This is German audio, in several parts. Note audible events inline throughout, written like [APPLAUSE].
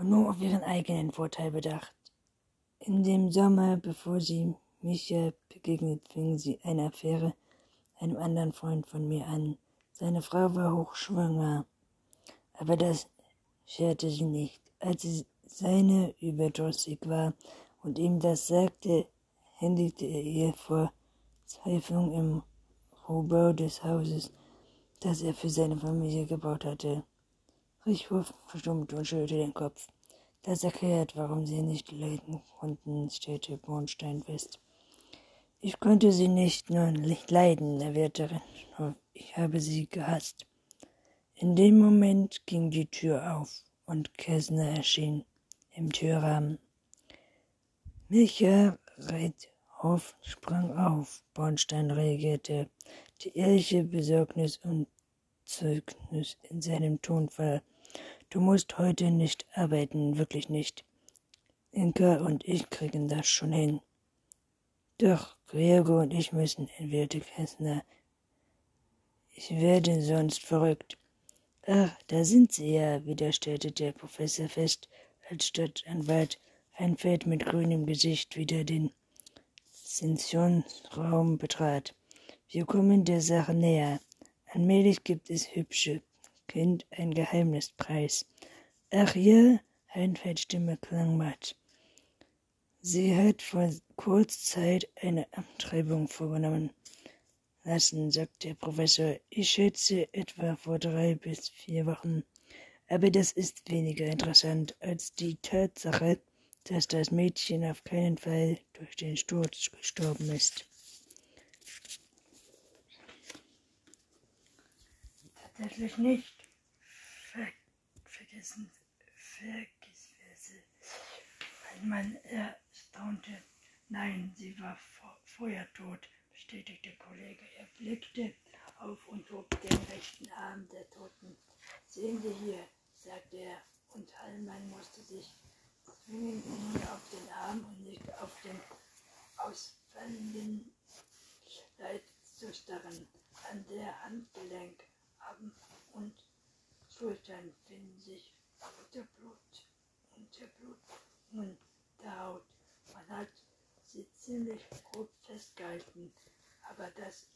und nur auf ihren eigenen Vorteil bedacht. In dem Sommer, bevor sie Micha begegnet, fing sie eine Affäre einem anderen Freund von mir an. Seine Frau war hochschwanger, aber das scherte sie nicht. Als sie seine überdrüssig war und ihm das sagte, händigte er ihr vor Verzweiflung im Rohbau des Hauses, das er für seine Familie gebaut hatte. Richhof verstummte und schüttelte den Kopf. Das erklärt, warum sie nicht leiden konnten, stellte Bornstein fest. Ich konnte sie nicht nur nicht leiden, erwiderte ich habe sie gehasst. In dem Moment ging die Tür auf und Kessner erschien im Türrahmen. Micha Reithoff sprang auf. Bornstein reagierte. Die ehrliche Besorgnis und Zeugnis in seinem Tonfall. Du musst heute nicht arbeiten, wirklich nicht. Inka und ich kriegen das schon hin. Doch Gregor und ich müssen, entwirrte Kessner. Ich werde sonst verrückt. Ach, da sind Sie ja, wieder stellte der Professor fest, als Stadtanwalt ein Feld mit grünem Gesicht wieder den Sessionsraum betrat. Wir kommen der Sache näher. Allmählich gibt es hübsche Kind ein Geheimnispreis. Ach ja, Heinfelds Stimme klang matt. Sie hat vor kurzer Zeit eine Abtreibung vorgenommen lassen, sagte der Professor. Ich schätze etwa vor drei bis vier Wochen. Aber das ist weniger interessant als die Tatsache, dass das Mädchen auf keinen Fall durch den Sturz gestorben ist. Tatsächlich nicht. Ver vergessen, vergiss, weil man erstaunte. Nein, sie war vorher tot, bestätigte Kollege. Er blickte auf und hob den rechten Arm der Toten. Sehen Sie hier, sagte er, und Hallmann musste sich zwingen, ihn auf den Arm und nicht auf den ausfallenden Leib zu starren. An der Handgelenk und Schultern finden sich Unterblut, Unterblutungen der Haut. Man hat sie ziemlich grob festgehalten. Aber das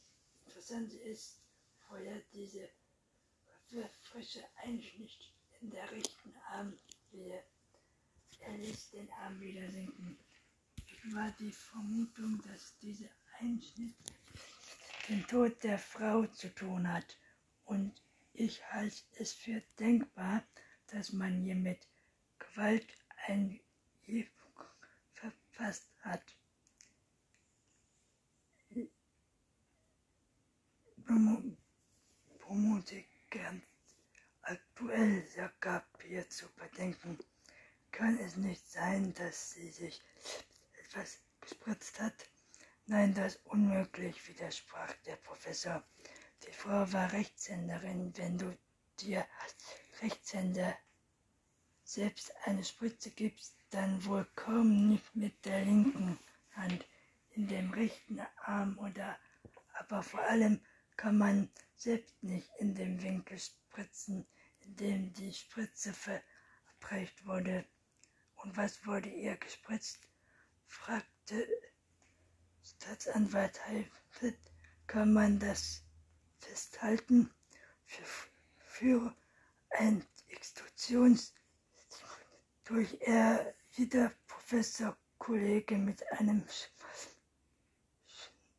Interessante ist, vorher diese frische Einschnitt in der rechten Armwehe. Er ließ den Arm wieder sinken. War die Vermutung, dass dieser Einschnitt den Tod der Frau zu tun hat. Und ich halte es für denkbar, dass man hier mit Gewalt eine verfasst hat. Promotik ganz aktuell, gab hier zu bedenken, kann es nicht sein, dass sie sich etwas gespritzt hat. Nein, das ist unmöglich, widersprach der Professor. Frau war Rechtshänderin. Wenn du dir als Rechtshänder selbst eine Spritze gibst, dann wohl kaum nicht mit der linken Hand in dem rechten Arm oder aber vor allem kann man selbst nicht in dem Winkel spritzen, in dem die Spritze verabreicht wurde. Und was wurde ihr gespritzt? fragte Staatsanwalt Heifeld. Kann man das festhalten? Für, für ein Extrusions durch er wieder Professor Kollege mit einem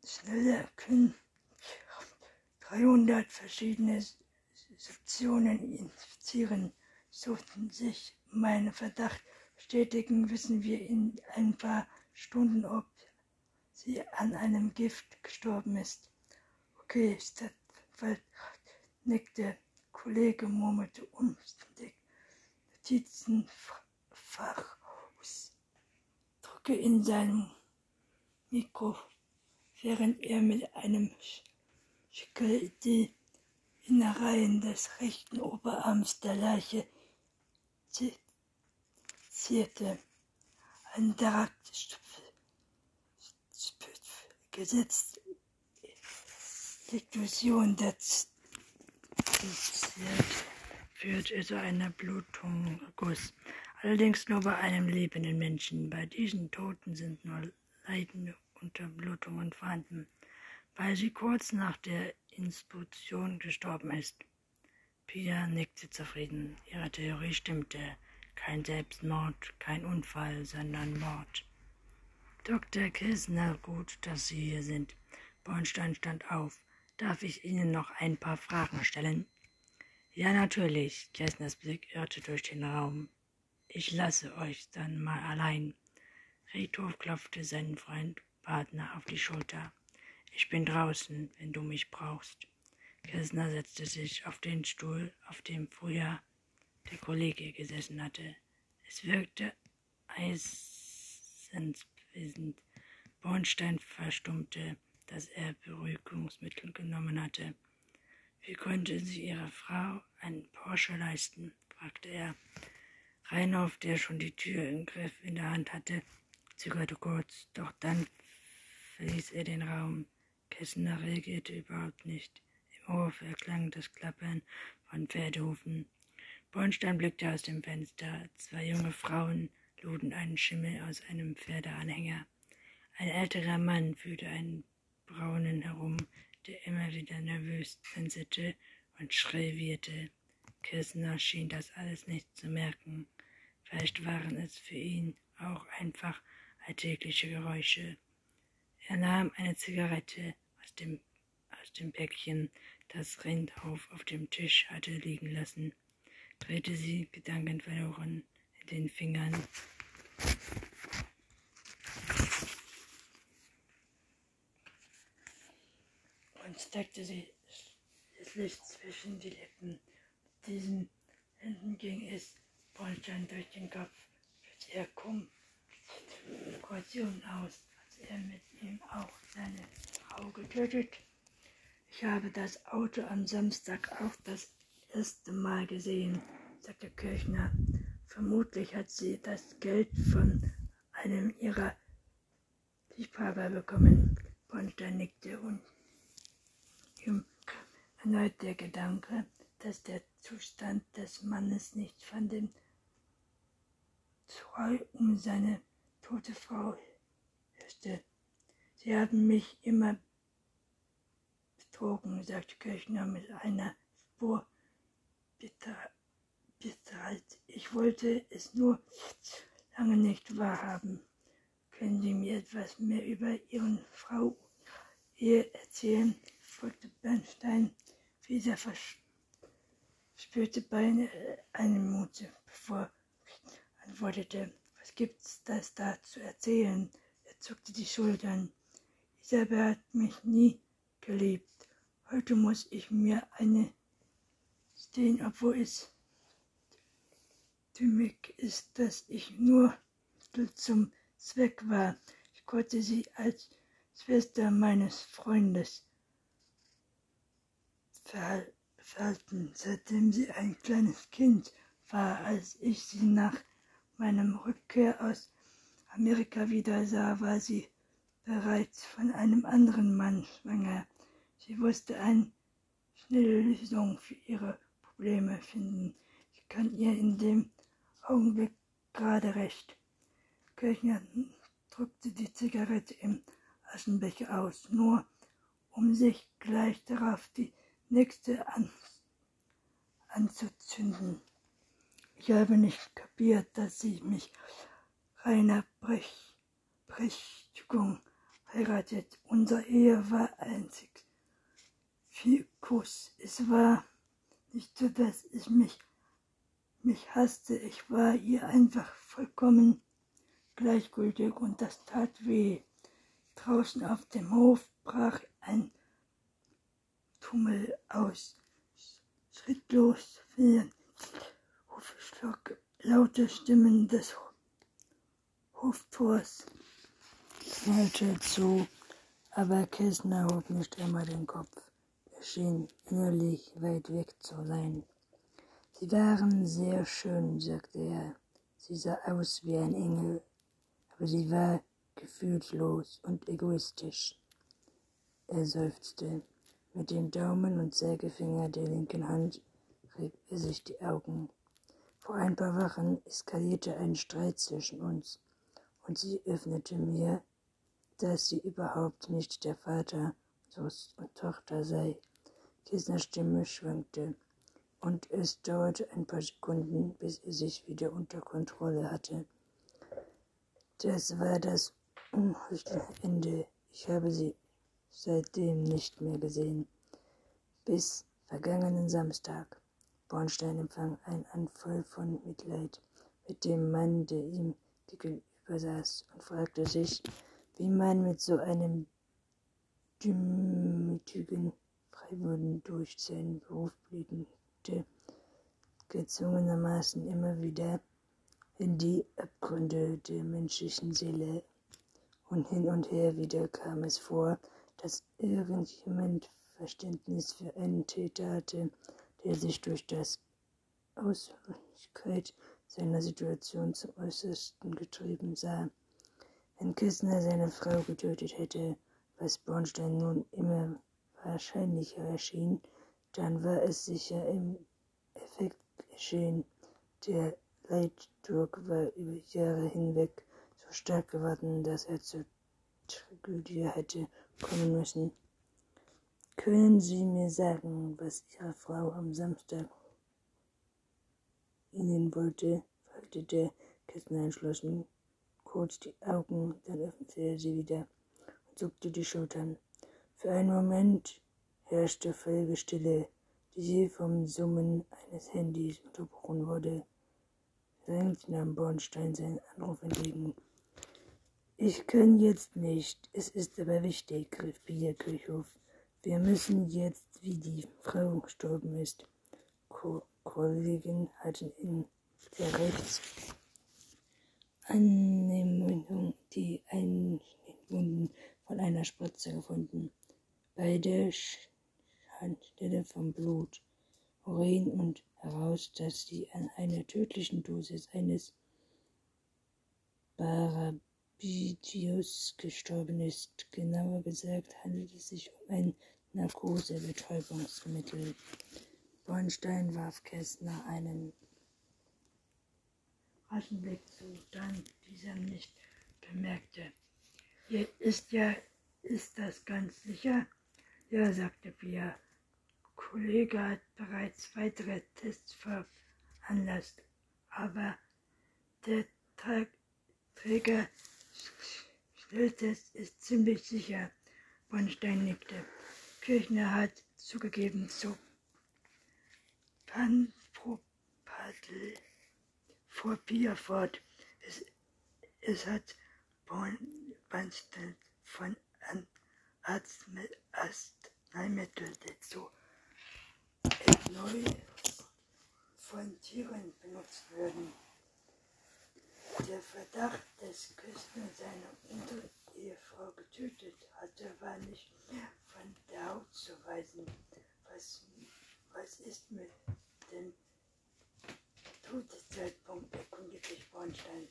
schneller Kinn 300 verschiedene Sektionen infizieren, suchten sich meinen Verdacht bestätigen, wissen wir in ein paar Stunden, ob sie an einem Gift gestorben ist. Okay, Stadtwald nickte, Kollege murmelte unständig. Notizenfach aus. Drücke in seinem Mikro, während er mit einem Schickel die Innereien des rechten Oberarms der Leiche zierte. Ein Darakt gesetzt Deklusion der führt zu einer Blutungguss. Allerdings nur bei einem lebenden Menschen. Bei diesen Toten sind nur leidende Unterblutungen vorhanden, weil sie kurz nach der Institution gestorben ist. Pia nickte zufrieden. Ihre Theorie stimmte. Kein Selbstmord, kein Unfall, sondern Mord. Dr. Kisner, gut, dass Sie hier sind. Bornstein stand auf. Darf ich Ihnen noch ein paar Fragen stellen? Ja, natürlich. Kessners Blick irrte durch den Raum. Ich lasse euch dann mal allein. Riedhof klopfte seinen Freund Partner auf die Schulter. Ich bin draußen, wenn du mich brauchst. Kessner setzte sich auf den Stuhl, auf dem früher der Kollege gesessen hatte. Es wirkte eisenswissend. Bornstein verstummte, dass er Beruhigungsmittel genommen hatte. Wie konnte sie ihrer Frau einen Porsche leisten? fragte er. Reinhoff, der schon die Tür im Griff in der Hand hatte, zögerte kurz, doch dann verließ er den Raum. Kessner reagierte überhaupt nicht. Im Hof erklang das Klappern von Pferdehufen. Bornstein blickte aus dem Fenster. Zwei junge Frauen luden einen Schimmel aus einem Pferdeanhänger. Ein älterer Mann führte einen Braunen herum, der immer wieder nervös blinzelte und schrill wieherte. Kirstner schien das alles nicht zu merken. Vielleicht waren es für ihn auch einfach alltägliche Geräusche. Er nahm eine Zigarette aus dem, aus dem Päckchen, das Rindhof auf dem Tisch hatte liegen lassen, drehte sie gedankenverloren in den Fingern. Und steckte sie das Licht zwischen die Lippen. Mit diesen Händen ging es Bornstein durch den Kopf, führte er Kumulation aus, als er mit ihm auch seine Frau getötet. Ich habe das Auto am Samstag auch das erste Mal gesehen, sagte Kirchner. Vermutlich hat sie das Geld von einem ihrer Liebhaber bekommen. Bornstein nickte und erneut der Gedanke, dass der Zustand des Mannes nicht von dem Treu um seine tote Frau herrschte. Sie haben mich immer betrogen, sagte Kirchner mit einer Spur Bitterheit. Ich wollte es nur lange nicht wahrhaben. Können Sie mir etwas mehr über Ihren Frau Ehe erzählen? folgte Bernstein wieder spürte beinahe eine Mute, bevor er antwortete. Was gibt's das da zu erzählen? Er zuckte die Schultern. Isabel hat mich nie geliebt. Heute muss ich mir eine stehen, obwohl es dümmig ist, dass ich nur zum Zweck war. Ich konnte sie als Schwester meines Freundes verhalten, seitdem sie ein kleines Kind war, als ich sie nach meinem Rückkehr aus Amerika wieder sah, war sie bereits von einem anderen Mann schwanger. Sie wusste eine schnelle Lösung für ihre Probleme finden. Ich kann ihr in dem Augenblick gerade recht. Kirchner drückte die Zigarette im Aschenbecher aus, nur um sich gleich darauf die nächste an, anzuzünden. Ich habe nicht kapiert, dass sie mich reiner Brech, Berechtigung heiratet. Unsere Ehe war einzig Fikus. Es war nicht so, dass ich mich, mich hasste. Ich war ihr einfach vollkommen gleichgültig und das tat weh. Draußen auf dem Hof brach ein Tummel aus. Schrittlos fielen Hufschlag, laute Stimmen des Hoftors knallte zu, aber Kessner hob nicht immer den Kopf. Er schien innerlich weit weg zu sein. Sie waren sehr schön, sagte er. Sie sah aus wie ein Engel, aber sie war gefühlslos und egoistisch. Er seufzte. Mit den Daumen und Sägefinger der linken Hand rieb er sich die Augen. Vor ein paar Wochen eskalierte ein Streit zwischen uns und sie öffnete mir, dass sie überhaupt nicht der Vater und Tochter sei. Kissners Stimme schwankte und es dauerte ein paar Sekunden, bis er sich wieder unter Kontrolle hatte. Das war das unheimliche Ende. Ich habe sie seitdem nicht mehr gesehen. Bis vergangenen Samstag. Bornstein empfang ein Anfall von Mitleid mit dem Mann, der ihm gegenüber saß, und fragte sich, wie man mit so einem demütigen Freiwilligen durch seinen Beruf blickte, gezwungenermaßen immer wieder in die Abgründe der menschlichen Seele. Und hin und her wieder kam es vor, dass irgendjemand Verständnis für einen Täter hatte, der sich durch das Ausweichkeit seiner Situation zum Äußersten getrieben sah. Wenn Kissner seine Frau getötet hätte, was Bornstein nun immer wahrscheinlicher erschien, dann war es sicher im Effekt geschehen. Der Leiddruck war über Jahre hinweg so stark geworden, dass er zur Tragödie hätte kommen müssen. Können Sie mir sagen, was Ihre Frau am Samstag Ihnen wollte? fragte der Kästner entschlossen. Kurz die Augen, dann öffnete er sie wieder und zuckte die Schultern. Für einen Moment herrschte völlige Stille, die vom Summen eines Handys unterbrochen wurde. Senkt nahm Bornstein seinen Anruf entgegen. Ich kann jetzt nicht, es ist aber wichtig, rief Pia Kirchhoff. Wir müssen jetzt, wie die Frau gestorben ist. Ko Kollegen hatten in der Rechtsannehmung die Einwunden von einer Spritze gefunden. Bei der Stelle vom Blut, Urin und heraus, dass sie an einer tödlichen Dosis eines Barabidius gestorben ist. Genauer gesagt handelt es sich um ein Narkosebetäubungsmittel. Bornstein warf Kästner einen raschen Blick zu, dann dieser nicht bemerkte. Ist ja, ist das ganz sicher? Ja, sagte Pia. Kollege hat bereits weitere Tests veranlasst, aber der Träger Schnelltest ist ziemlich sicher. Bornstein nickte. Kirchner hat zugegeben zu Panpropadl vor Pierfort. Es, es hat Bornstein von Arzneimittel dazu neu von Tieren benutzt werden. Der Verdacht, dass Küstner seine Unterehefrau getötet hatte, war nicht von der Haut zu weisen. Was, was ist mit dem Todeszeitpunkt, erkundigte sich Bornstein.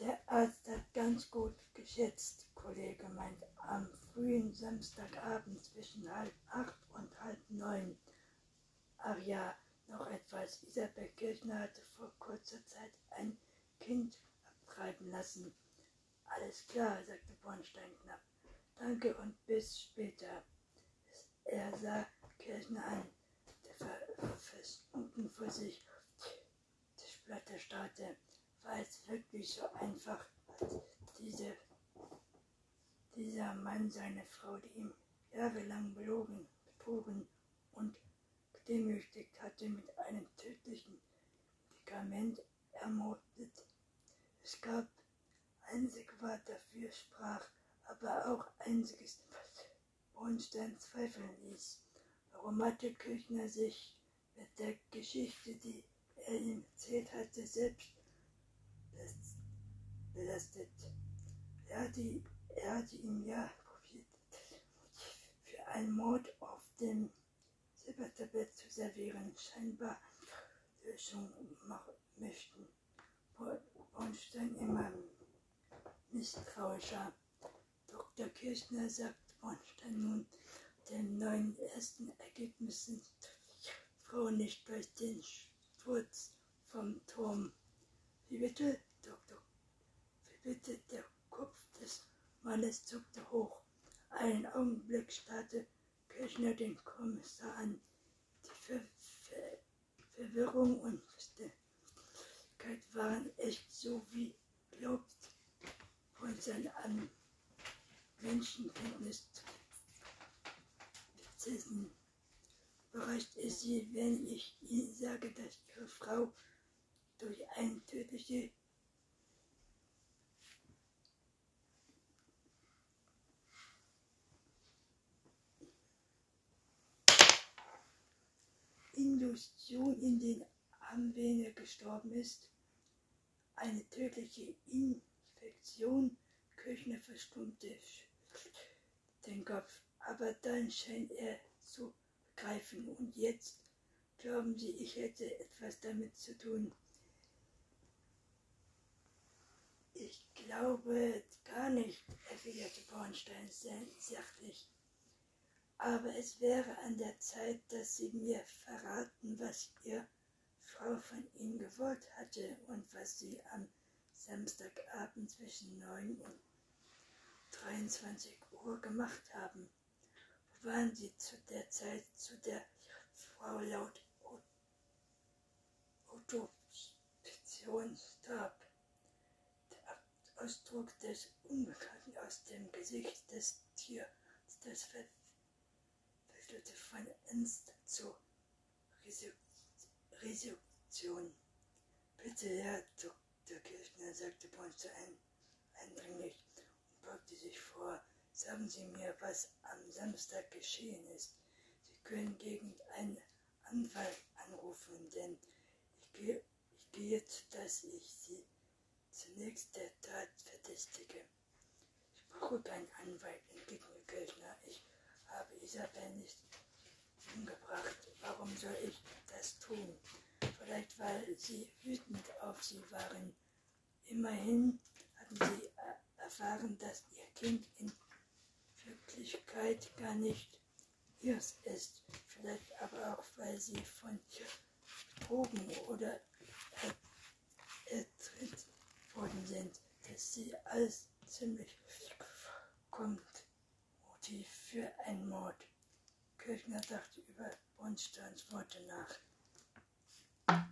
Der Arzt hat ganz gut geschätzt, Kollege meint, am frühen Samstagabend zwischen halb acht und halb neun. Ach ja, noch etwas. Isabel Kirchner hatte vor kurzer Zeit ein Kind abtreiben lassen. Alles klar, sagte Bornstein knapp. Danke und bis später. Er sah Kirchner an, der versunken vor sich Tischplatte starrte. War es wirklich so einfach, diese, dieser Mann seine Frau, die ihm jahrelang belogen, betrogen und gedemütigt hatte, mit einem tödlichen Medikament ermordet. Es gab einzig Wort dafür sprach, aber auch einziges, was Bornstein zweifeln ließ. Warum hatte Küchner sich mit der Geschichte, die er ihm erzählt hatte, selbst belastet? Er hatte, er hatte ihn ja probiert, für einen Mord auf dem Silbertablett zu servieren, scheinbar Lösung machen möchten. Bornstein immer misstrauischer. Dr. Kirchner sagt Bornstein nun den neuen ersten Ergebnissen Frau nicht durch den Sturz vom Turm. Wie bitte, Doktor? Wie bitte, der Kopf des Mannes zuckte hoch. Einen Augenblick starrte Kirchner den Kommissar an. Die Ver Ver Verwirrung und Verständlichkeit waren echt so wie glaubt von seinem Menschenkenntnis zu bezissen. Überrascht ist sie, wenn ich Ihnen sage, dass Ihre Frau durch eine tödliche Induktion in den Armvene gestorben ist. Eine tödliche Infektion. Kirchner verstummte den Kopf, aber dann scheint er zu greifen. Und jetzt glauben Sie, ich hätte etwas damit zu tun. Ich glaube gar nicht, erwiderte Bornstein sachlich. Aber es wäre an der Zeit, dass Sie mir verraten, was Ihr Frau von Ihnen gewollt hatte und was Sie am Samstagabend zwischen 9 und 23 Uhr gemacht haben waren sie zu der Zeit zu der Frau laut Autopsion starb. Der Ausdruck des Unbekannten aus dem Gesicht des Tiers, das wechselte von Ernst zur Resektion. Bitte, Herr Dr. Kirchner, sagte Ponce eindringlich und beugte sich vor. Sagen Sie mir, was am Samstag geschehen ist. Sie können gegen einen Anwalt anrufen, denn ich gehe, ich gehe dass ich Sie zunächst der Tat verdächtige. Ich brauche keinen Anwalt, entgegnete Kirchner. Ich habe Isabel nicht umgebracht. Warum soll ich das tun? Vielleicht, weil Sie wütend auf Sie waren. Immerhin hatten Sie erfahren, dass Ihr Kind in Wirklichkeit gar nicht ihrs ist. Vielleicht aber auch, weil sie von ihr betrogen oder ertritt worden sind, dass sie alles ziemlich kommt. Motiv für einen Mord. Kirchner dachte über Bornsteins Worte nach.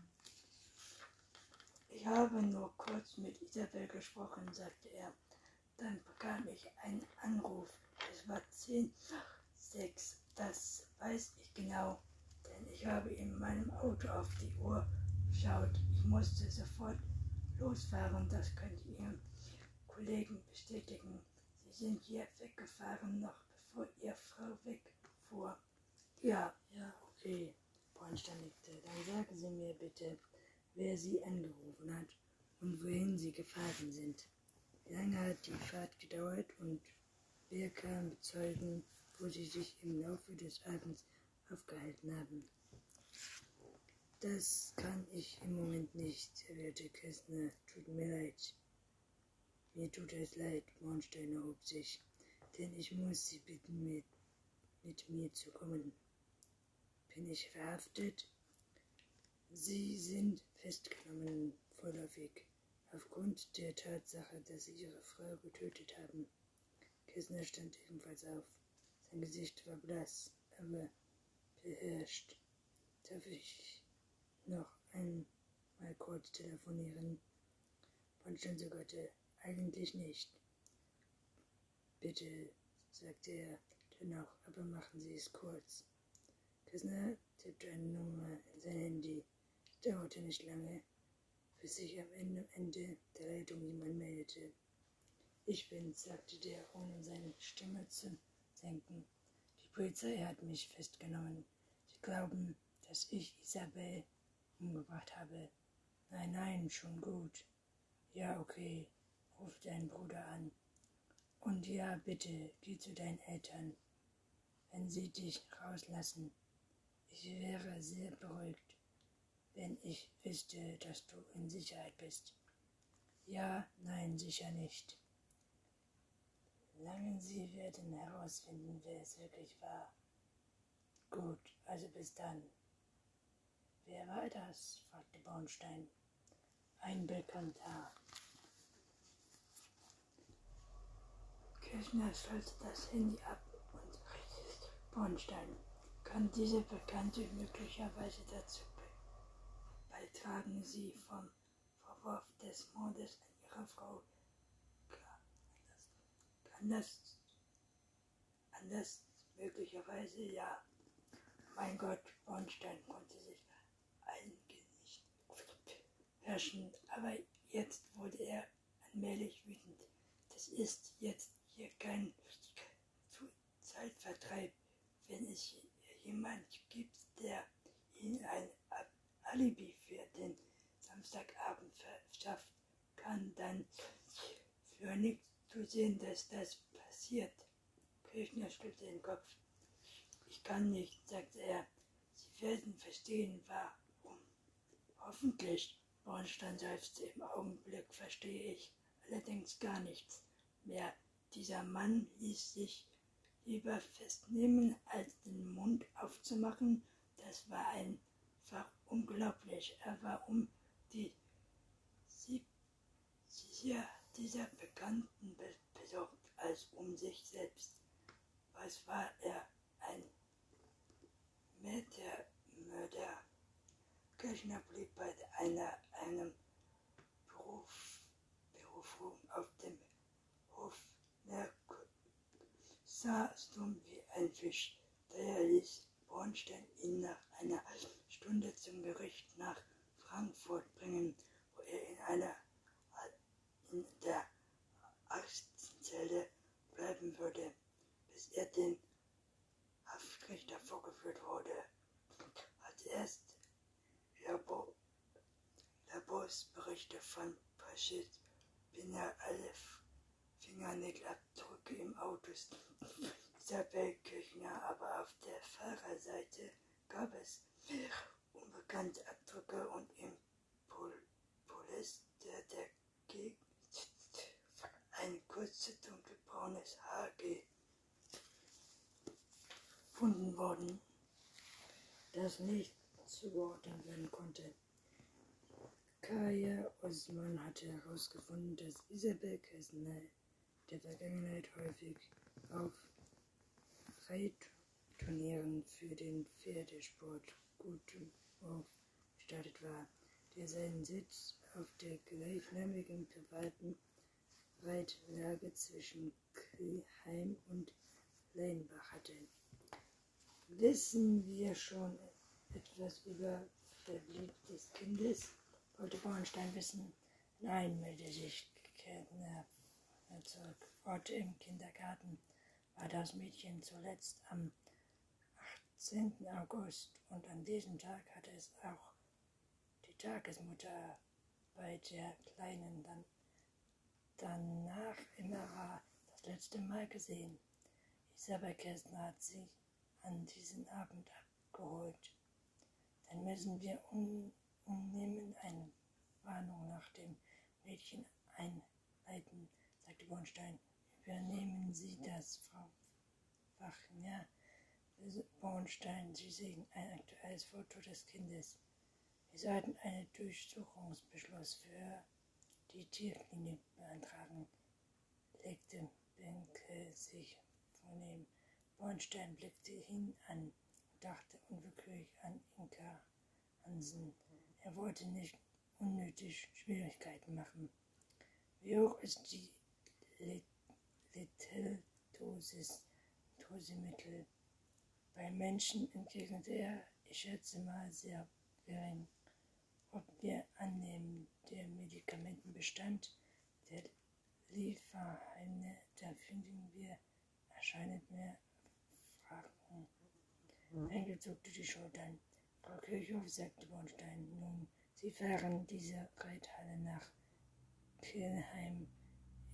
Ich habe nur kurz mit Isabel gesprochen, sagte er. Dann bekam ich einen Anruf es war zehn nach sechs, das weiß ich genau, denn ich habe in meinem Auto auf die Uhr geschaut. Ich musste sofort losfahren, das könnt ihr Kollegen bestätigen. Sie sind hier weggefahren, noch bevor Ihr Frau wegfuhr. Ja, ja, okay, Bornstein nickte. Dann sagen Sie mir bitte, wer Sie angerufen hat und wohin Sie gefahren sind. Wie lange hat die Fahrt gedauert und Wer kann bezeugen, wo sie sich im Laufe des Abends aufgehalten haben? Das kann ich im Moment nicht, erwiderte Kessner. Tut mir leid. Mir tut es leid, Bornstein erhob sich, denn ich muss Sie bitten, mit, mit mir zu kommen. Bin ich verhaftet? Sie sind festgenommen, vorläufig, aufgrund der Tatsache, dass Sie Ihre Frau getötet haben. Kessner stand ebenfalls auf. Sein Gesicht war blass, aber beherrscht. Darf ich noch einmal kurz telefonieren? Bonstein zögerte. Eigentlich nicht. Bitte, sagte er dennoch, aber machen Sie es kurz. Kessner tippte eine Nummer in sein Handy. Es dauerte nicht lange, bis sich am Ende, Ende der Leitung jemand meldete. Ich bin's, sagte der, ohne seine Stimme zu senken. Die Polizei hat mich festgenommen. Sie glauben, dass ich Isabel umgebracht habe. Nein, nein, schon gut. Ja, okay, ruf deinen Bruder an. Und ja, bitte, geh zu deinen Eltern, wenn sie dich rauslassen. Ich wäre sehr beruhigt, wenn ich wüsste, dass du in Sicherheit bist. Ja, nein, sicher nicht. Langen Sie werden herausfinden, wer es wirklich war. Gut, also bis dann. Wer war das? fragte Bornstein. Ein Bekannter. Kirchner schaltete das Handy ab Bornstein. Kann diese Bekannte möglicherweise dazu beitragen, Sie vom Vorwurf des Mordes an Ihrer Frau kann das, das möglicherweise ja. Mein Gott, Bornstein konnte sich eigentlich nicht herrschen, aber jetzt wurde er allmählich wütend. Das ist jetzt hier kein Zeitvertreib, wenn es jemand gibt, der Ihnen ein Alibi für den Samstagabend verschafft, kann dann für nichts zu sehen, dass das passiert. Kirchner schüttelte den Kopf. Ich kann nicht, sagte er. Sie werden verstehen, warum. Hoffentlich, Bornstein seufzte. Im Augenblick verstehe ich allerdings gar nichts mehr. Dieser Mann ließ sich lieber festnehmen, als den Mund aufzumachen. Das war einfach unglaublich. Er war um die dieser, dieser Bekannten besorgt als um sich selbst. Was war er? Ein Mörder. Mörder. Kirchner blieb bei einer, einem Beruf, Berufung auf dem Hof Merkur sah stumm wie ein Fisch. Daher ließ Bornstein ihn nach einer Stunde zum Gericht nach Frankfurt bringen, wo er in einer in der Arztzelle bleiben würde, bis er den Haftrichter vorgeführt wurde. Als erst Labor, Laborsberichte von Paschet bin er alle Fingernägelabdrücke im Auto Isabel [LAUGHS] Kirchner, aber auf der Fahrerseite gab es unbekannte Abdrücke und im Pol Polyester der Gegend ein kurzes dunkelbraunes Haar gefunden worden, das nicht zugeordnet werden konnte. Kaya Osman hatte herausgefunden, dass Isabel Kessner der Vergangenheit häufig auf Reitturnieren für den Pferdesport Guthof gestartet war, der seinen Sitz auf der gleichnamigen privaten Reitlage zwischen Kelheim und Leinbach hatte. Wissen wir schon etwas über Verblieb des Kindes? wollte Bornstein wissen. Nein, meldete sich Kärtner Heute im Kindergarten war das Mädchen zuletzt am 18. August und an diesem Tag hatte es auch die Tagesmutter bei der Kleinen dann danach immer das letzte Mal gesehen. Isabel Kästner hat sie an diesem Abend abgeholt. Dann müssen wir umnehmen eine Warnung nach dem Mädchen einleiten, sagte Bornstein. Übernehmen Sie das, Frau Wachner. Bornstein, Sie sehen ein aktuelles Foto des Kindes. Wir sollten einen Durchsuchungsbeschluss für die Tierklinik beantragen, legte Benke sich vornehm. Bornstein blickte ihn an und dachte unwillkürlich an Inka Hansen. Er wollte nicht unnötig Schwierigkeiten machen. Wie hoch ist die Lethaldosis Dosemittel? Bei Menschen entgegnete er, ich schätze mal sehr gering. Ob wir annehmen, der Medikamentenbestand der Lieferheime, da finden wir, erscheint mir Fragen. Henkel zuckte die Schultern. Frau Kirchhoff sagte Bornstein, nun, Sie fahren diese Reithalle nach Kirnheim,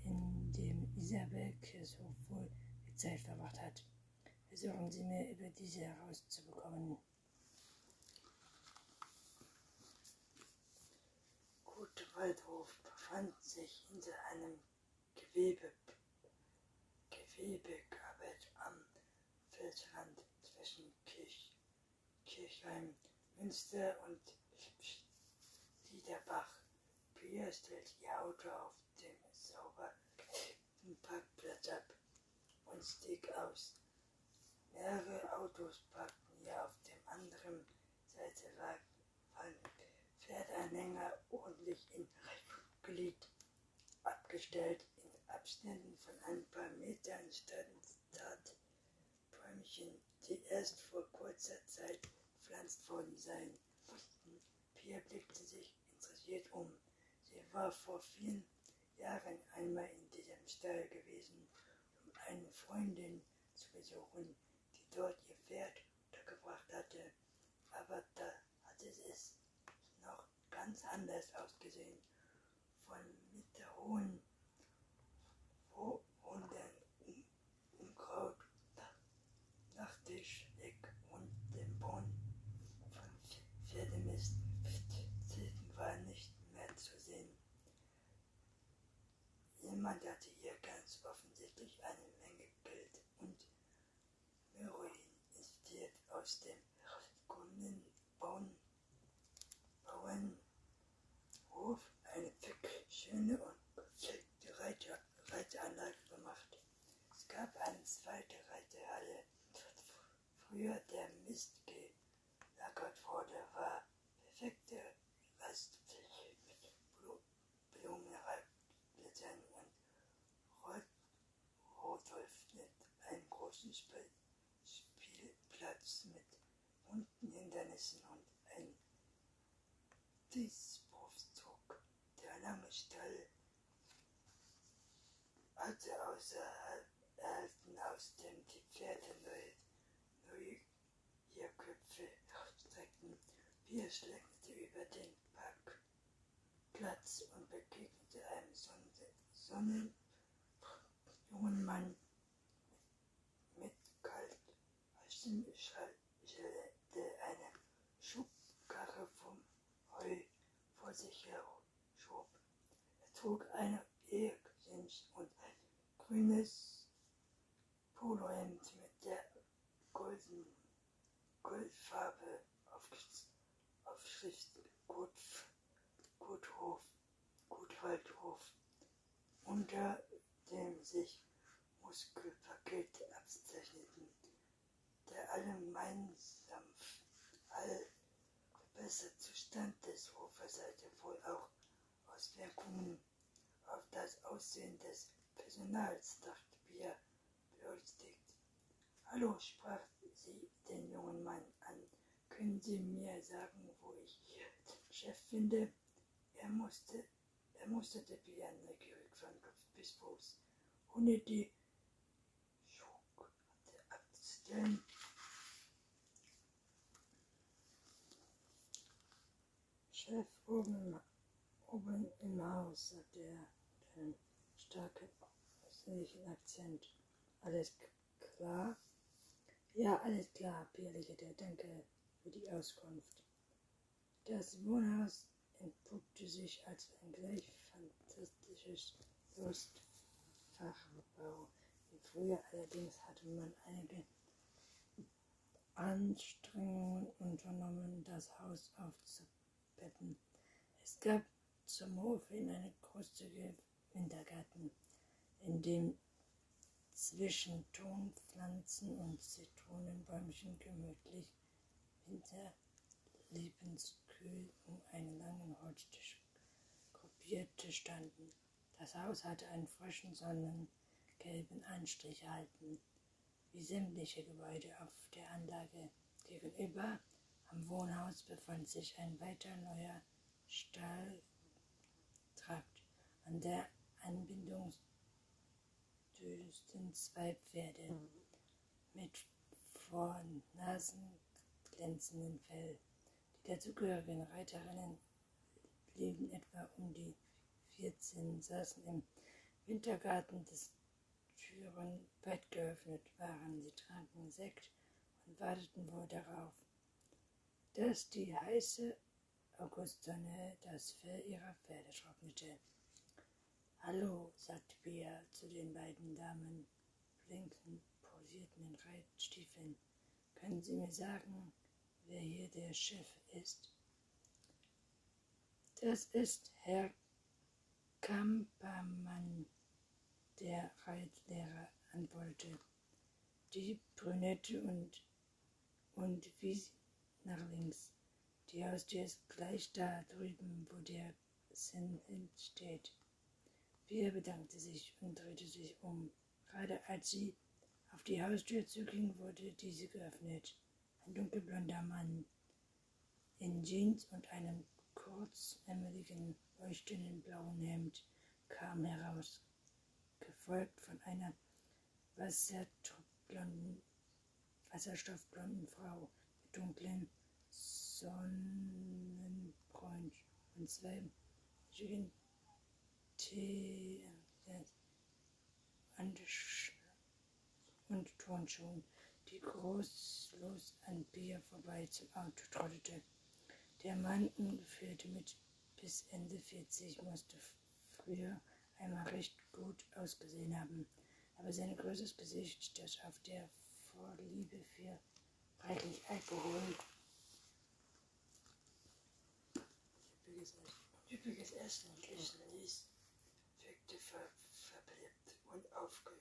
in dem Isabel Kirchhoff wohl die Zeit verbracht hat. Versuchen Sie mir über diese herauszubekommen. Waldhof befand sich hinter einem Gewebe, Gewebekabel am Felsrand zwischen Kirch, Kirchheim Münster und Liederbach. Pia stellt ihr Auto auf sauber gefüllten Parkplatz ab und stieg aus. Mehrere Autos parkten hier auf dem anderen Seite war Pferdeanhänger ordentlich in Glied abgestellt. In Abständen von ein paar Metern standen Bäumchen, die erst vor kurzer Zeit gepflanzt worden seien. Pia blickte sich interessiert um. Sie war vor vielen Jahren einmal in diesem Stall gewesen, um eine Freundin zu besuchen, die dort ihr Pferd untergebracht hatte. Aber da hatte es noch ganz anders ausgesehen. Von mit Jemand hatte ihr ganz offensichtlich eine Menge Geld und Heroin investiert aus dem Kundenbauernhof eine schöne und perfekte Reiter, Reiteranlage gemacht. Es gab eine zweite Reiterhalle. Früher der Mist gelagert wurde, war perfekte großen Spielplatz mit bunten Hindernissen und ein Dispuszug. Der lange Stall hatte außerhalb erhalten, aus dem die Pferde neue, neue Köpfe streckten. Wir schlenderte über den Parkplatz und begegnete einem Sonnen, jungen Mann Draußen schaltete eine Schubkarre vom Heu vor sich her schob. Er trug eine Ehrjeans und ein grünes Polohemd mit der golden, Goldfarbe Aufschrift Gut, Guthof, Gutwaldhof, unter dem sich Muskelpakete abzeichneten der gemeinsam all verbesserte Zustand des Hofes hatte wohl auch Auswirkungen auf das Aussehen des Personals, dachte Bia beängstigt. Hallo, sprach sie den jungen Mann an. Können Sie mir sagen, wo ich den Chef finde? Er musste, er musterte Bia neugierig von Kopf bis Fuß, ohne die Schuhkarte abzustellen. Chef oben, oben im Haus, sagte er mit einem starken östlichen Akzent. Alles klar? Ja, alles klar, Pierre lächelte. Danke für die Auskunft. Das Wohnhaus entpuppte sich als ein gleich fantastisches Lustfachbau. Früher allerdings hatte man einige Anstrengungen unternommen, das Haus aufzubauen Betten. Es gab zum Hof hin eine großzügige Wintergarten, in dem zwischen Tonpflanzen und Zitronenbäumchen gemütlich winterlebenskühl um einen langen Holztisch gruppierte standen. Das Haus hatte einen frischen, sonnengelben Anstrich erhalten, wie sämtliche Gebäude auf der Anlage gegenüber am Wohnhaus befand sich ein weiter neuer Stalltrakt. An der Anbindung dösten zwei Pferde mit vor Nasen glänzenden Fell. Die dazugehörigen Reiterinnen blieben etwa um die 14, saßen im Wintergarten des Türen weit geöffnet waren. Sie tranken Sekt und warteten wohl darauf, dass die heiße Augustsonne das Fell ihrer Pferde trocknete. Hallo, sagte Bea zu den beiden Damen, blinkend posierten in Reitstiefeln. Können Sie mir sagen, wer hier der Chef ist. Das ist Herr Kampermann, der Reitlehrer antwortete. Die Brünette und, und wies nach links. Die Haustür ist gleich da drüben, wo der Sinn steht. Pia bedankte sich und drehte sich um. Gerade als sie auf die Haustür zuging, wurde diese geöffnet. Ein dunkelblonder Mann in Jeans und einem kurzärmeligen, leuchtenden blauen Hemd kam heraus, gefolgt von einer wasserstoffblonden, wasserstoffblonden Frau mit dunklen Sonnenbräun und zwei schicken Tee und Turnschuhen, die großlos an Bier vorbei zum Auto trottete. Der Mann, ungefähr mit bis Ende 40, musste früher einmal recht gut ausgesehen haben, aber sein großes Gesicht stand auf der Vorliebe für reichlich Alkohol. Üppiges Essen riechen ließ, wirkte ver verblebt und aufge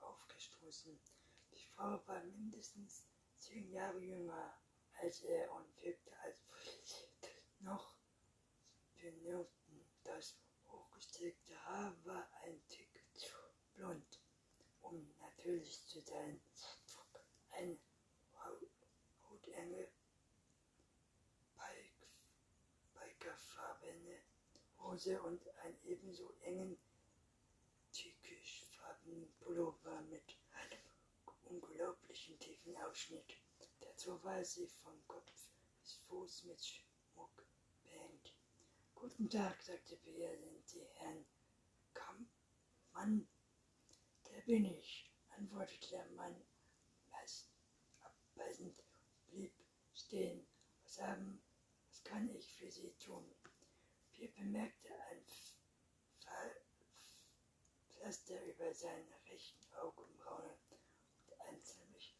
aufgestoßen. Die Frau war mindestens zehn Jahre jünger als er und wirkte als noch benannten. Das hochgestreckte Haar war ein Tick zu blond, um natürlich zu sein. Eine hautenge, bikerfarbene Hose und einen ebenso engen, Pullover mit einem unglaublichen tiefen Ausschnitt. Dazu war sie von Kopf bis Fuß mit Schmuck behängt. Guten Tag, sagte Bea, sind Sie Herrn Kampmann? Der bin ich, antwortete der Mann meist abweisend, blieb stehen. Was haben, was kann ich für Sie tun? Bea bemerkte ein Pflaster über seine rechten Augenbrauen und ein ziemlich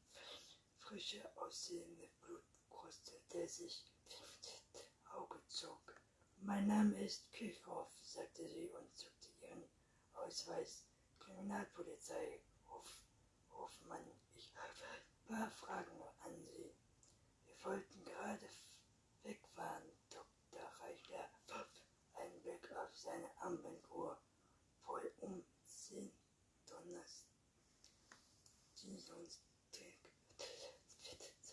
frische aussehende Blutkruste, der sich Auge zog. Mein Name ist Kirchhoff, sagte sie und zuckte ihren Ausweis. Kriminalpolizei, Hof, Hofmann, ich habe ein paar Fragen an Sie. Wir wollten gerade wegfahren. Dr. Reichler warf einen Blick auf seine Armbanduhr. Voll um zehn Donners.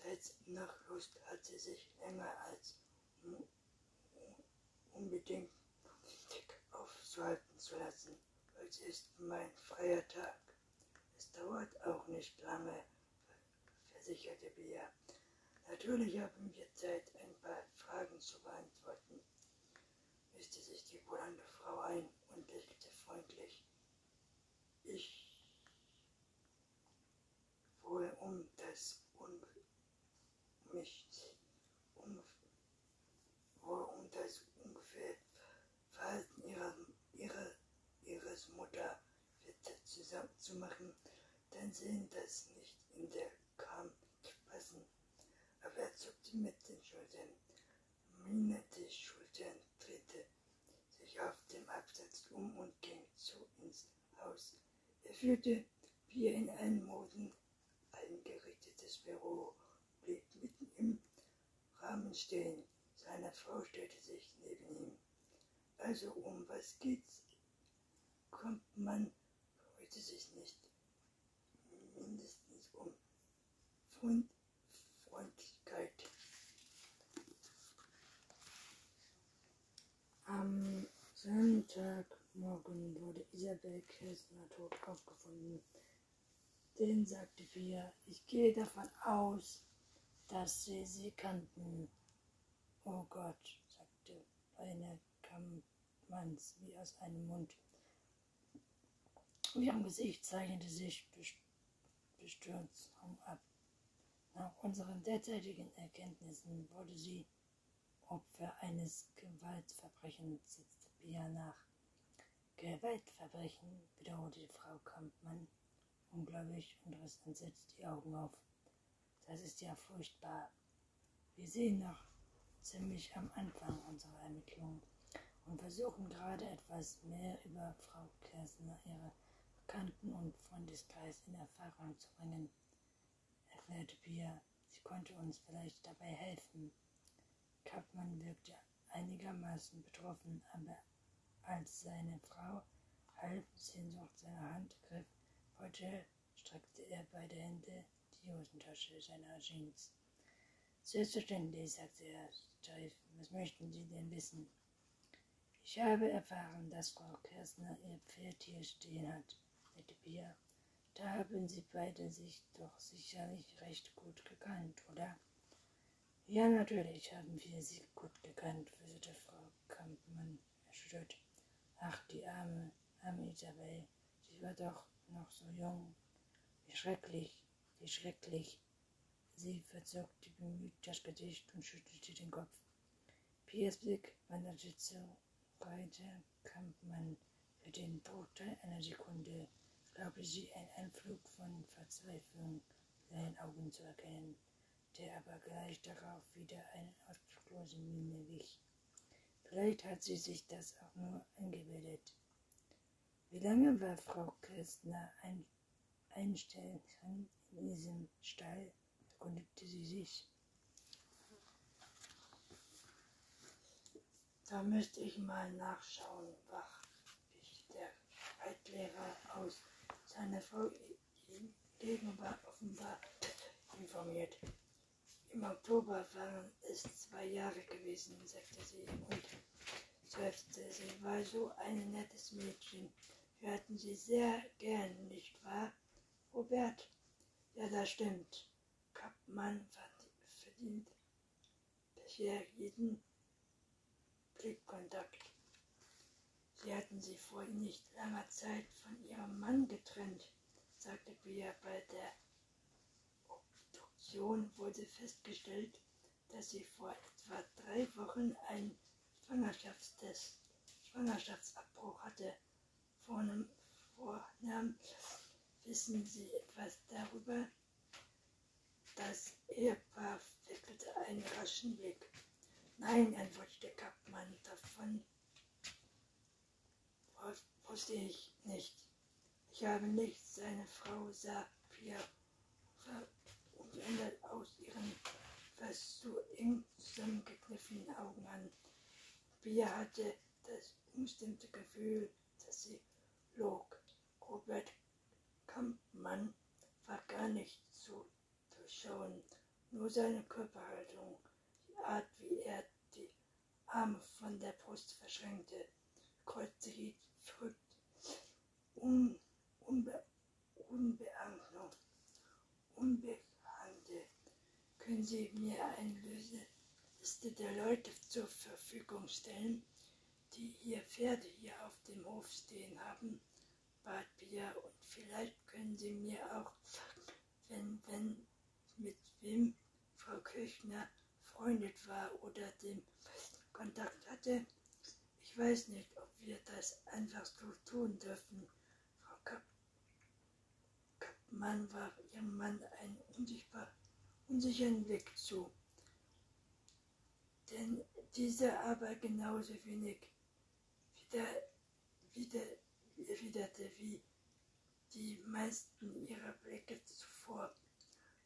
Seit nach Lust hatte sich länger als unbedingt aufzuhalten zu lassen. Heute ist mein freier Tag. Es dauert auch nicht lange, versicherte Bea. Natürlich haben wir Zeit, ein paar Fragen zu beantworten, mischte sich die blonde Frau ein und lächelte freundlich. Ich wohl um das Un mich um, wohl um das ungefähr Verhalten ihrer, ihrer, ihres Mutter zusammenzumachen, dann sehen das nicht in der Kam passen. Aber er zuckte mit den Schultern, minderte die Schultern, drehte sich auf dem Absatz um und ging zu ins Haus. Er führte Bier in ein Moden eingerichtetes Büro, blieb mitten im Rahmen stehen. Seine Frau stellte sich neben ihm. Also um was geht's? Kommt man heute sich nicht mindestens um Freund, Freundlichkeit. Am Sonntagmorgen wurde Isabel Kirchner tot aufgefunden. Den sagte Pia, ich gehe davon aus, dass Sie sie kannten. Oh Gott, sagte eine Kammmanns wie aus einem Mund. Auf ihrem Gesicht zeichnete sich Bestürzung ab. Nach unseren derzeitigen Erkenntnissen wurde sie Opfer eines Gewaltverbrechens, setzte Pia nach. Gewaltverbrechen, wiederholte Frau Kampmann ungläubig und riss entsetzt die Augen auf. Das ist ja furchtbar. Wir sehen noch ziemlich am Anfang unserer Ermittlungen und versuchen gerade etwas mehr über Frau Kersner, ihre Bekannten und Freundeskreis in Erfahrung zu bringen, erklärte Pia. Sie konnte uns vielleicht dabei helfen. Kappmann wirkte einigermaßen betroffen, aber als seine Frau halb Sehnsucht seiner Hand griff, heute streckte er beide Hände die Hosentasche seiner Jeans. Selbstverständlich, sagte er steif. Was möchten Sie denn wissen? Ich habe erfahren, dass Frau Kersner ihr Pferd hier stehen hat, sagte Pia. Da haben Sie beide sich doch sicherlich recht gut gekannt, oder? Ja, natürlich haben wir sie gut gekannt, flüsterte Frau Kampmann erschüttert. Ach, die arme, arme Isabel, sie war doch noch so jung. Wie schrecklich, wie schrecklich. Sie verzog bemüht das Gesicht und schüttelte den Kopf. Piers Blick wanderte zu Reiter Kampmann. Für den Bruchteil einer Sekunde glaubte sie einen Anflug von Verzweiflung in seinen Augen zu erkennen, der aber gleich darauf wieder eine ausdrucklose Miene wich. Vielleicht hat sie sich das auch nur eingebildet. Wie lange war Frau Kirstner ein Einstellerin in diesem Stall? erkundigte sie sich. Da müsste ich mal nachschauen, wach mich der Reitlehrer aus seiner Frau gegenüber offenbar informiert. Im Oktober waren es zwei Jahre gewesen, sagte sie und seufzte. Sie war so ein nettes Mädchen. Hatten sie sehr gern, nicht wahr, Robert? Ja, das stimmt. Kappmann verdient bisher jeden Blickkontakt. Sie hatten sie vor nicht langer Zeit von ihrem Mann getrennt, sagte Bia bei der Obduktion wurde festgestellt, dass sie vor etwa drei Wochen einen Schwangerschaftstest, Schwangerschaftsabbruch hatte. Vornahm, vornahm wissen Sie etwas darüber? Das Ehepaar wickelte einen raschen Blick. Nein, antwortete Kappmann, davon wusste ich nicht. Ich habe nichts, seine Frau sah Pia unverändert aus ihren fast zu eng zusammengekniffenen Augen an. Pia hatte das unbestimmte Gefühl, dass sie log. Robert Kampmann war gar nicht zu durchschauen, nur seine Körperhaltung, die Art, wie er die Arme von der Brust verschränkte, kreuzte hielt verrückt, un, unbe, unbeahnte, unbekannte. Können Sie mir eine Liste der Leute zur Verfügung stellen, die ihr Pferde hier auf dem Hof stehen haben? Bat Pia, und vielleicht können Sie mir auch sagen, wenn, wenn, mit wem Frau Kirchner freundet war oder den Kontakt hatte. Ich weiß nicht, ob wir das einfach so tun dürfen. Frau Kapp Kappmann warf ihrem Mann einen unsichtbar, unsicheren Blick zu. Denn dieser aber genauso wenig wieder, wieder erwiderte wie die meisten ihrer Blicke zuvor.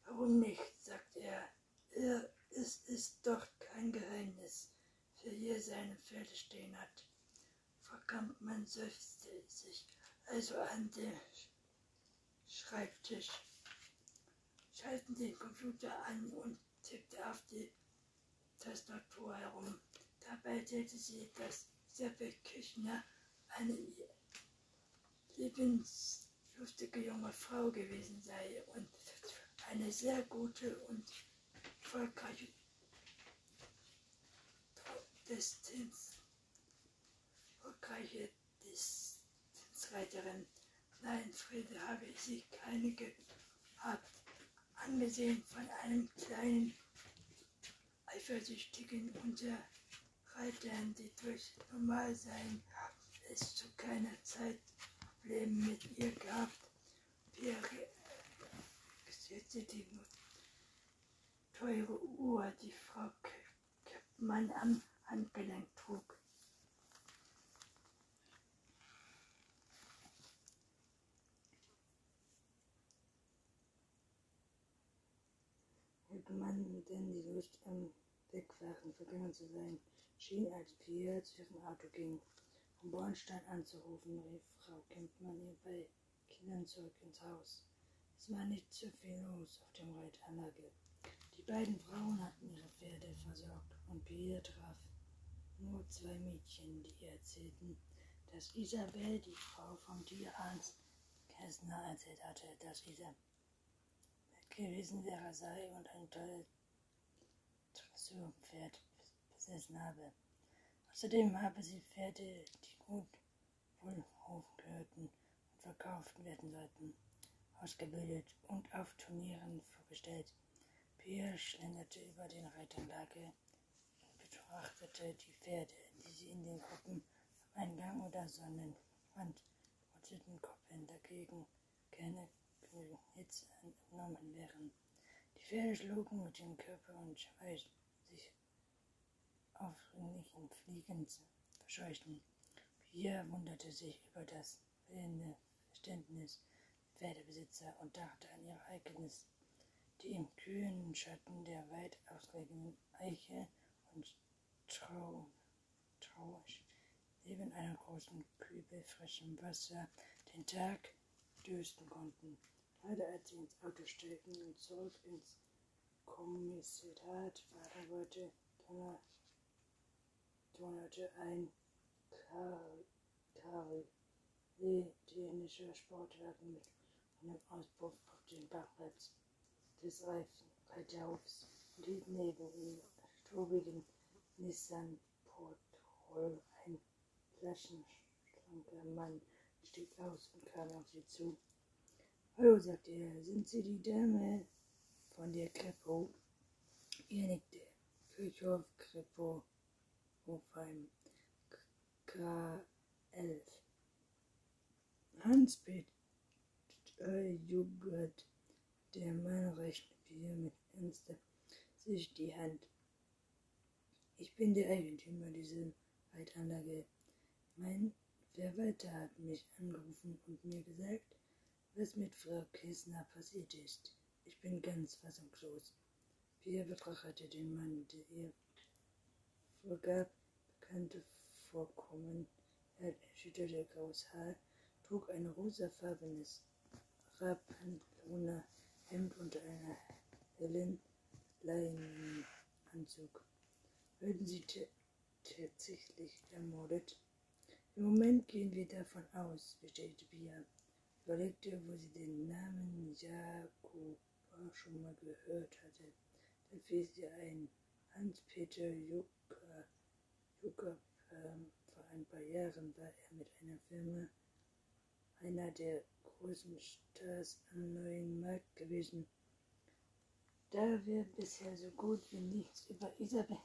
Warum nicht? sagt er. er. Es ist doch kein Geheimnis, wer hier seine Pferde stehen hat. Frau Kampmann seufzte sich also an den Schreibtisch, schalten den Computer an und tippte auf die Tastatur herum. Dabei erzählte sie, dass Isabel Kirchner eine lebenslustige junge Frau gewesen sei und eine sehr gute und erfolgreiche Distanz, erfolgreiche Distanzreiterin. Nein, Friede habe ich sie keine gehabt, angesehen von einem kleinen, eifersüchtigen Unterreitern, die durch Normalsein es zu keiner Zeit Probleme mit ihr gehabt. Pierre setzte die teure Uhr, die Frau Köppmann am Handgelenk trug. Hätte man denn die Lust am Wegfahren vergangen zu sein, schien, als Pierre zu ihrem Auto ging, Bornstein anzurufen, rief Frau Kempmann ihr bei Kindern zurück ins Haus. Es war nicht so viel los auf dem Reitanlage. Die beiden Frauen hatten ihre Pferde versorgt und Pierre traf nur zwei Mädchen, die ihr erzählten, dass Isabel, die Frau vom Tierarzt Kästner, erzählt hatte, dass Isabel gewesen wäre sei und ein tolles Dressurpferd besessen habe. Außerdem habe sie Pferde, die gut Wohlhof gehörten und verkauft werden sollten, ausgebildet und auf Turnieren vorgestellt. Pierre schlenderte über den Reitanlage und betrachtete die Pferde, die sie in den Gruppen am Eingang oder Sonnenwand wurzelten Koppeln dagegen keine Hitze entnommen wären. Die Pferde schlugen mit dem Körper und Schweiß sich aufdringlichen Fliegen zu verscheuchen. Pierre wunderte sich über das fehlende Verständnis der Pferdebesitzer und dachte an ihr eigenes, die im kühlen Schatten der weit ausgelegenen Eiche und Trau, Trausch neben einer großen Kübel frischem Wasser den Tag dösten konnten. Gerade als sie ins Auto stiegen und zurück ins Kommissariat fahren wollte, donnerte ein italienischer Sportwagen mit einem Auspuff auf den Parkplatz des Reiterhofs und hielt neben ihm strobigen Nissan Portroll. Ein flaschenschlanker Mann stieg aus und kam auf sie zu. Hallo, sagte er, sind Sie die Dame von der Krepo? Er nickte. Kirchhof Krepo Hofheim K11. Hans-Peter Joghurt, der Mann reichte Bier mit ernster sich die Hand. Ich bin der Eigentümer dieser Reitanlage. Mein Verwalter hat mich angerufen und mir gesagt, was mit Frau Kessner passiert ist. Ich bin ganz fassungslos. Pierre betrachtete den Mann, der ihr vorgab, bekannte Vorkommen. Er erschütterte graues Haar, trug ein rosafarbenes Rapantloner Hemd unter einer hellen Leinenanzug. Würden Sie tatsächlich ermordet? Im Moment gehen wir davon aus, bestätigte Pia überlegte, wo sie den Namen Jakob schon mal gehört hatte. Dann fiel sie ein. Hans-Peter Jucker, Jucker ähm, vor ein paar Jahren war er mit einer Firma einer der großen Stars am neuen Markt gewesen. Da wir bisher so gut wie nichts über Isabel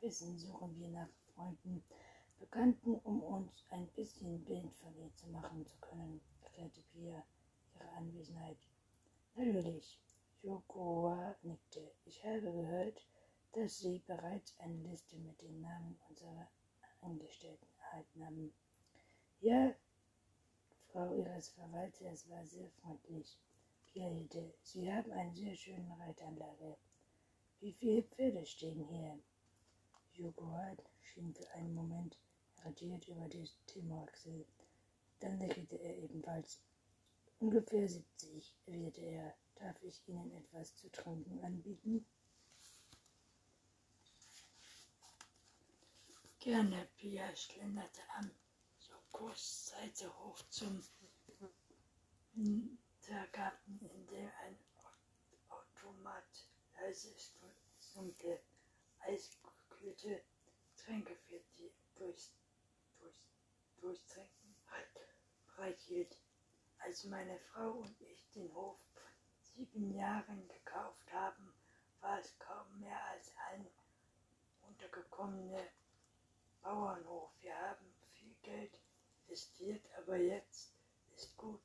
wissen, suchen wir nach Freunden, Bekannten, um uns ein bisschen Bild von ihr zu machen zu können erklärte Pia ihre Anwesenheit. Natürlich. Yokoa nickte. Ich habe gehört, dass Sie bereits eine Liste mit den Namen unserer Angestellten haben. Ja, Frau Ihres Verwalters war sehr freundlich. Hielt. Sie haben eine sehr schöne Reitanlage. Wie viele Pferde stehen hier? Yokoa schien für einen Moment irritiert über die Timorachsel. Dann lächelte er ebenfalls. Ungefähr siebzig, erwiderte er. Darf ich Ihnen etwas zu trinken anbieten? Gerne, Pia schlenderte an, so kurz Seite hoch zum Hintergarten, in dem ein Automat leise summte, eiskühlte Tränke für die durchs, durchs, Durchtrinken bereit hielt. Als meine Frau und ich den Hof vor sieben Jahren gekauft haben, war es kaum mehr als ein untergekommener existiert aber jetzt, ist gut.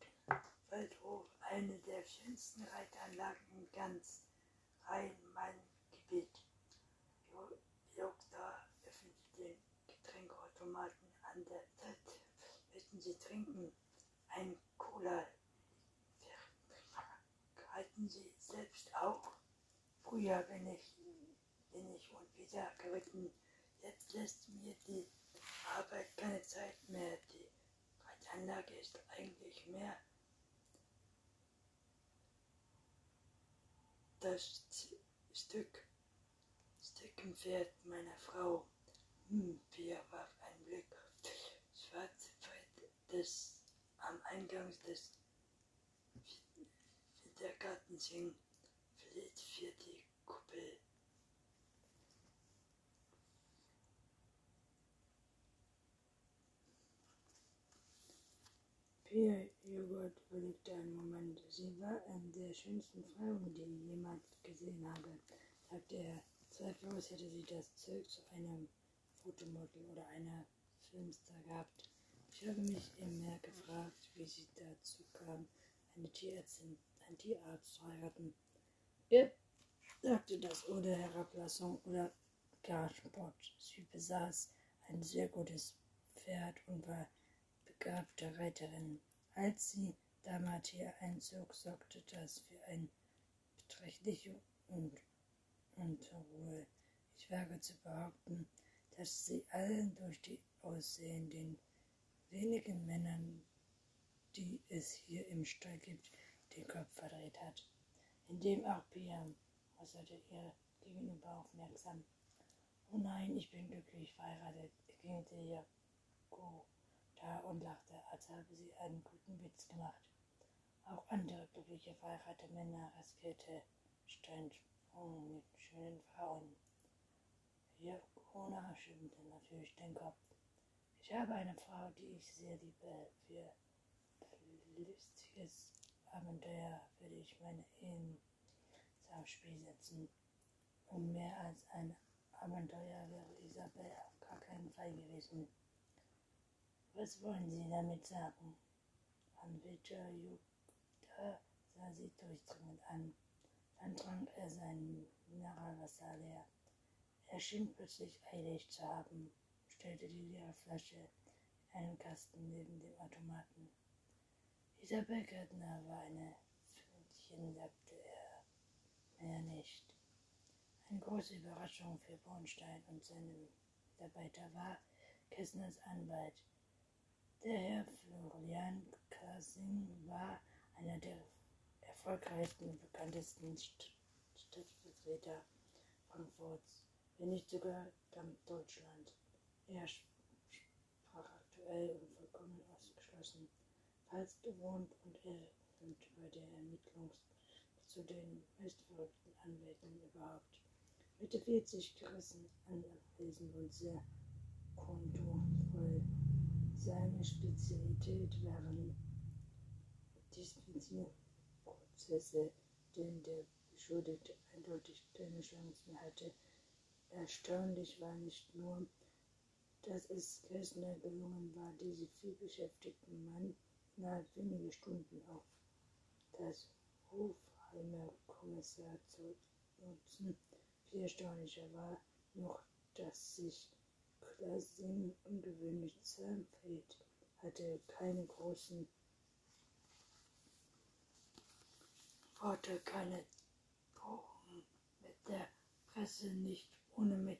Waldhof, eine der schönsten Reitanlagen in ganz Rhein-Main-Gebiet. Jogda öffnet den Getränkeautomaten an der Tat. Möchten Sie trinken? Ein Cola. Halten Sie selbst auch? Früher bin ich, bin ich und wieder geritten. Jetzt lässt mir die Arbeit keine Zeit mehr. Die Reitanlage ist eigentlich mehr das Stück Steckenpferd meiner Frau. Hm, Pia warf einen Blick auf das schwarze Pferd, das am Eingang des Wintergartens hing, flitt für die Kuppel. Pia Joghurt überlegte einen Moment. Sie war eine der schönsten Frauen, die ich jemals gesehen habe, sagte er. Zweifellos hätte sie das Zeug zu einem Fotomodel oder einer Filmstar gehabt. Ich habe mich immer gefragt, wie sie dazu kam, eine Tierärztin, einen Tierarzt zu heiraten. Er sagte das ohne Herablassung oder gar Sport. Sie besaß ein sehr gutes Pferd und war begabte Reiterin. Als sie damals hier einzog, sorgte das für eine beträchtliche und Unterruhe. Ich wage zu behaupten, dass sie allen durch die Aussehen den wenigen Männern, die es hier im Stall gibt, den Kopf verdreht hat. Indem auch Pia, äußerte ihr gegenüber aufmerksam. Oh nein, ich bin glücklich verheiratet, erklärte Jaco da und lachte, als habe sie einen guten Witz gemacht. Auch andere glückliche verheiratete Männer riskierte Steinsprung mit schönen Frauen. Jakona schüttelte natürlich den Kopf. Ich habe eine Frau, die ich sehr liebe. Für lustiges Abenteuer würde ich meine Ehen aufs Spiel setzen. Um mehr als ein Abenteuer wäre Isabel auf gar keinen Fall gewesen. Was wollen Sie damit sagen? Anwälter Jutta sah sie durchdringend an. Dann trank er sein Mineralwasser leer. Er schien plötzlich eilig zu haben, stellte die leere Flasche in einen Kasten neben dem Automaten. Isabel Gärtner war eine Pföhnchen, sagte er. Mehr nicht. Eine große Überraschung für Bornstein und seine Mitarbeiter war Kessners Anwalt. Kassing war einer der erfolgreichsten und bekanntesten Stadtvertreter Frankfurts wenn nicht sogar ganz Deutschland. Er sprach aktuell und vollkommen ausgeschlossen, falls gewohnt und er und bei der Ermittlung zu den meistverrückten Anwälten überhaupt. Mitte 40 gerissen anwesend und sehr kontovoll. Seine Spezialität waren Disziplinprozesse, denen der Beschuldigte eindeutig keine Chance mehr hatte, Erstaunlich war nicht nur, dass es Kästner gelungen war, diese vielbeschäftigten Mann innerhalb weniger Stunden auf das Hofheimer Kommissar zu nutzen. Viel erstaunlicher war noch, dass sich Klassing ungewöhnlich zahnfällt, hatte keine großen Worte, keine Drohungen mit der Presse nicht ohne mit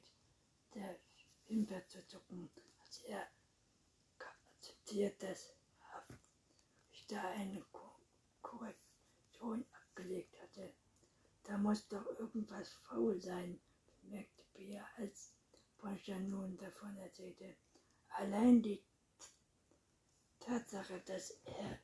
der Wimper zu zucken, als er akzeptiert, dass ich da eine Korrektion abgelegt hatte. Da muss doch irgendwas faul sein, bemerkte Pia, als Bronstein nun davon erzählte. Allein die Tatsache, dass er